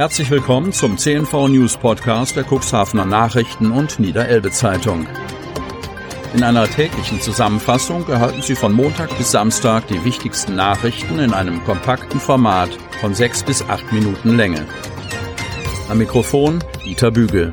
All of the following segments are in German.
Herzlich willkommen zum CNV News Podcast der Cuxhavener Nachrichten und Niederelbe Zeitung. In einer täglichen Zusammenfassung erhalten Sie von Montag bis Samstag die wichtigsten Nachrichten in einem kompakten Format von sechs bis acht Minuten Länge. Am Mikrofon Dieter Bügel.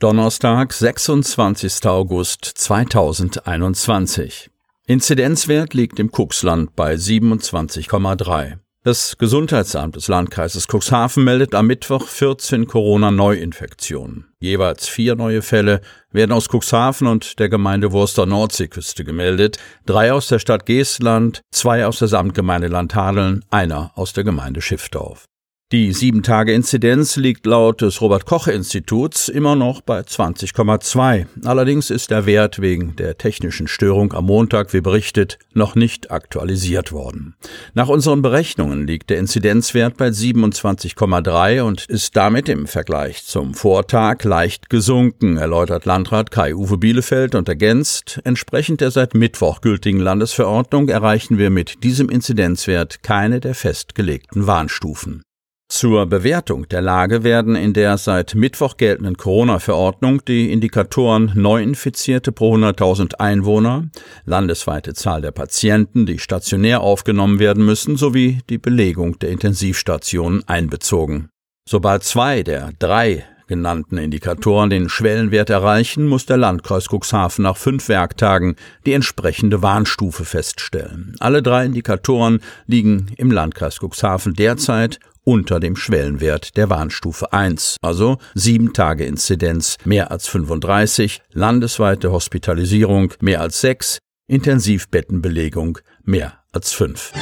Donnerstag, 26. August 2021. Inzidenzwert liegt im Cuxland bei 27,3. Das Gesundheitsamt des Landkreises Cuxhaven meldet am Mittwoch 14 Corona-Neuinfektionen. Jeweils vier neue Fälle werden aus Cuxhaven und der Gemeinde Wurster Nordseeküste gemeldet, drei aus der Stadt Geestland, zwei aus der Samtgemeinde Landhadeln, einer aus der Gemeinde Schiffdorf. Die 7-Tage-Inzidenz liegt laut des Robert-Koch-Instituts immer noch bei 20,2. Allerdings ist der Wert wegen der technischen Störung am Montag, wie berichtet, noch nicht aktualisiert worden. Nach unseren Berechnungen liegt der Inzidenzwert bei 27,3 und ist damit im Vergleich zum Vortag leicht gesunken, erläutert Landrat Kai-Uwe Bielefeld und ergänzt, entsprechend der seit Mittwoch gültigen Landesverordnung erreichen wir mit diesem Inzidenzwert keine der festgelegten Warnstufen. Zur Bewertung der Lage werden in der seit Mittwoch geltenden Corona-Verordnung die Indikatoren Neuinfizierte pro 100.000 Einwohner, landesweite Zahl der Patienten, die stationär aufgenommen werden müssen, sowie die Belegung der Intensivstationen einbezogen. Sobald zwei der drei genannten Indikatoren den Schwellenwert erreichen, muss der Landkreis Cuxhaven nach fünf Werktagen die entsprechende Warnstufe feststellen. Alle drei Indikatoren liegen im Landkreis Cuxhaven derzeit unter dem Schwellenwert der Warnstufe 1, also sieben Tage Inzidenz mehr als 35, landesweite Hospitalisierung mehr als sechs, Intensivbettenbelegung mehr als fünf.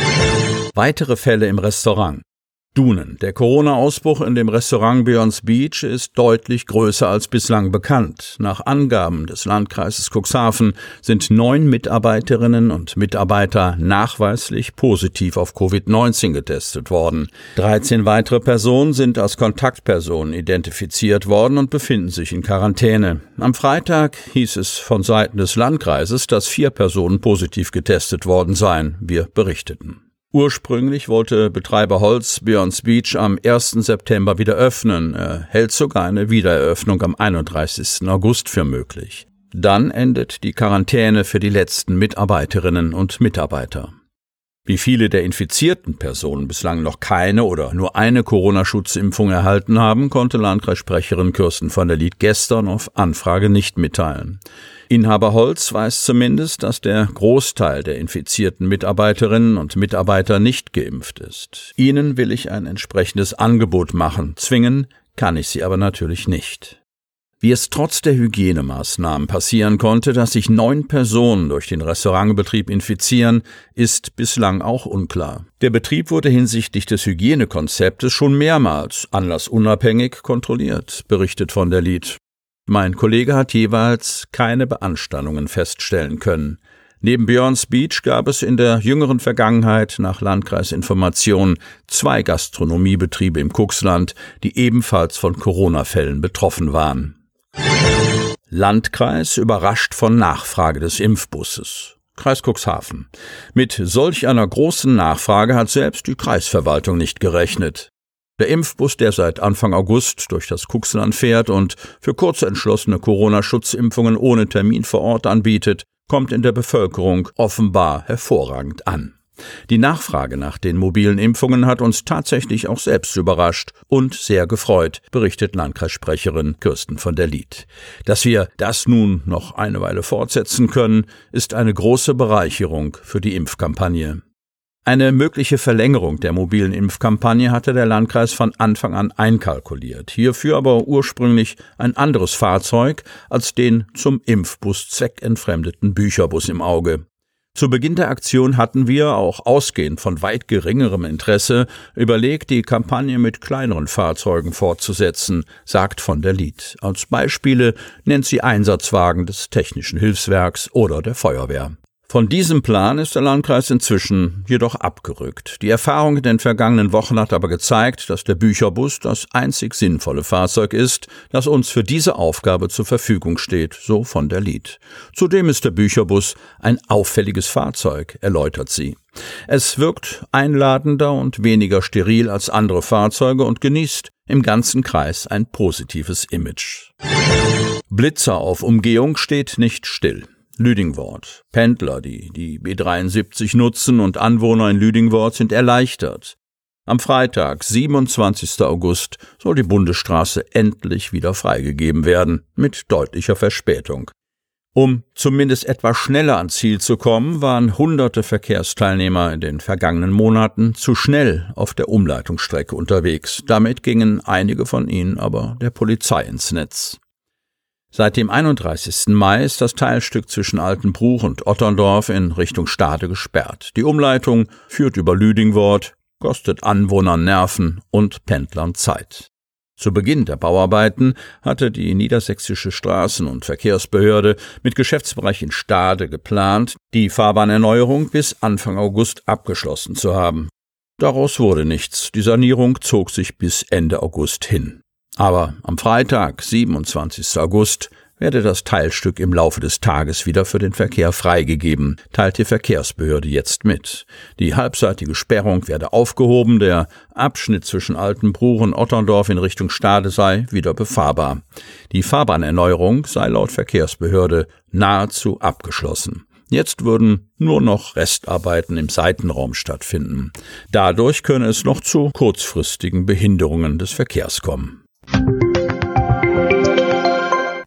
Weitere Fälle im Restaurant. Dunen. Der Corona-Ausbruch in dem Restaurant Björns Beach ist deutlich größer als bislang bekannt. Nach Angaben des Landkreises Cuxhaven sind neun Mitarbeiterinnen und Mitarbeiter nachweislich positiv auf Covid-19 getestet worden. 13 weitere Personen sind als Kontaktpersonen identifiziert worden und befinden sich in Quarantäne. Am Freitag hieß es von Seiten des Landkreises, dass vier Personen positiv getestet worden seien. Wir berichteten. Ursprünglich wollte Betreiber Holz Björns Beach am 1. September wieder öffnen. Er hält sogar eine Wiedereröffnung am 31. August für möglich. Dann endet die Quarantäne für die letzten Mitarbeiterinnen und Mitarbeiter. Wie viele der infizierten Personen bislang noch keine oder nur eine Corona-Schutzimpfung erhalten haben, konnte Landkreissprecherin Kirsten von der Lied gestern auf Anfrage nicht mitteilen. Inhaber Holz weiß zumindest, dass der Großteil der infizierten Mitarbeiterinnen und Mitarbeiter nicht geimpft ist. Ihnen will ich ein entsprechendes Angebot machen, zwingen kann ich sie aber natürlich nicht. Wie es trotz der Hygienemaßnahmen passieren konnte, dass sich neun Personen durch den Restaurantbetrieb infizieren, ist bislang auch unklar. Der Betrieb wurde hinsichtlich des Hygienekonzeptes schon mehrmals anlassunabhängig kontrolliert, berichtet von der Lied. Mein Kollege hat jeweils keine Beanstandungen feststellen können. Neben Björns Beach gab es in der jüngeren Vergangenheit nach Landkreisinformationen zwei Gastronomiebetriebe im Kuxland, die ebenfalls von Corona-Fällen betroffen waren. Landkreis überrascht von Nachfrage des Impfbusses. Kreis Cuxhaven. Mit solch einer großen Nachfrage hat selbst die Kreisverwaltung nicht gerechnet. Der Impfbus, der seit Anfang August durch das Cuxland fährt und für kurze entschlossene Corona-Schutzimpfungen ohne Termin vor Ort anbietet, kommt in der Bevölkerung offenbar hervorragend an. Die Nachfrage nach den mobilen Impfungen hat uns tatsächlich auch selbst überrascht und sehr gefreut, berichtet Landkreissprecherin Kirsten von der Lied. Dass wir das nun noch eine Weile fortsetzen können, ist eine große Bereicherung für die Impfkampagne. Eine mögliche Verlängerung der mobilen Impfkampagne hatte der Landkreis von Anfang an einkalkuliert, hierfür aber ursprünglich ein anderes Fahrzeug als den zum Impfbus zweckentfremdeten Bücherbus im Auge. Zu Beginn der Aktion hatten wir, auch ausgehend von weit geringerem Interesse, überlegt, die Kampagne mit kleineren Fahrzeugen fortzusetzen, sagt von der Lied. Als Beispiele nennt sie Einsatzwagen des Technischen Hilfswerks oder der Feuerwehr. Von diesem Plan ist der Landkreis inzwischen jedoch abgerückt. Die Erfahrung in den vergangenen Wochen hat aber gezeigt, dass der Bücherbus das einzig sinnvolle Fahrzeug ist, das uns für diese Aufgabe zur Verfügung steht, so von der Lied. Zudem ist der Bücherbus ein auffälliges Fahrzeug, erläutert sie. Es wirkt einladender und weniger steril als andere Fahrzeuge und genießt im ganzen Kreis ein positives Image. Blitzer auf Umgehung steht nicht still. Lüdingwort. Pendler, die die B73 nutzen und Anwohner in Lüdingwort sind erleichtert. Am Freitag, 27. August, soll die Bundesstraße endlich wieder freigegeben werden, mit deutlicher Verspätung. Um zumindest etwas schneller ans Ziel zu kommen, waren hunderte Verkehrsteilnehmer in den vergangenen Monaten zu schnell auf der Umleitungsstrecke unterwegs. Damit gingen einige von ihnen aber der Polizei ins Netz. Seit dem 31. Mai ist das Teilstück zwischen Altenbruch und Otterndorf in Richtung Stade gesperrt. Die Umleitung führt über Lüdingwort, kostet Anwohnern Nerven und Pendlern Zeit. Zu Beginn der Bauarbeiten hatte die Niedersächsische Straßen- und Verkehrsbehörde mit Geschäftsbereich in Stade geplant, die Fahrbahnerneuerung bis Anfang August abgeschlossen zu haben. Daraus wurde nichts. Die Sanierung zog sich bis Ende August hin. Aber am Freitag, 27. August, werde das Teilstück im Laufe des Tages wieder für den Verkehr freigegeben, teilt die Verkehrsbehörde jetzt mit. Die halbseitige Sperrung werde aufgehoben, der Abschnitt zwischen Altenbruch und Otterndorf in Richtung Stade sei wieder befahrbar. Die Fahrbahnerneuerung sei laut Verkehrsbehörde nahezu abgeschlossen. Jetzt würden nur noch Restarbeiten im Seitenraum stattfinden. Dadurch könne es noch zu kurzfristigen Behinderungen des Verkehrs kommen.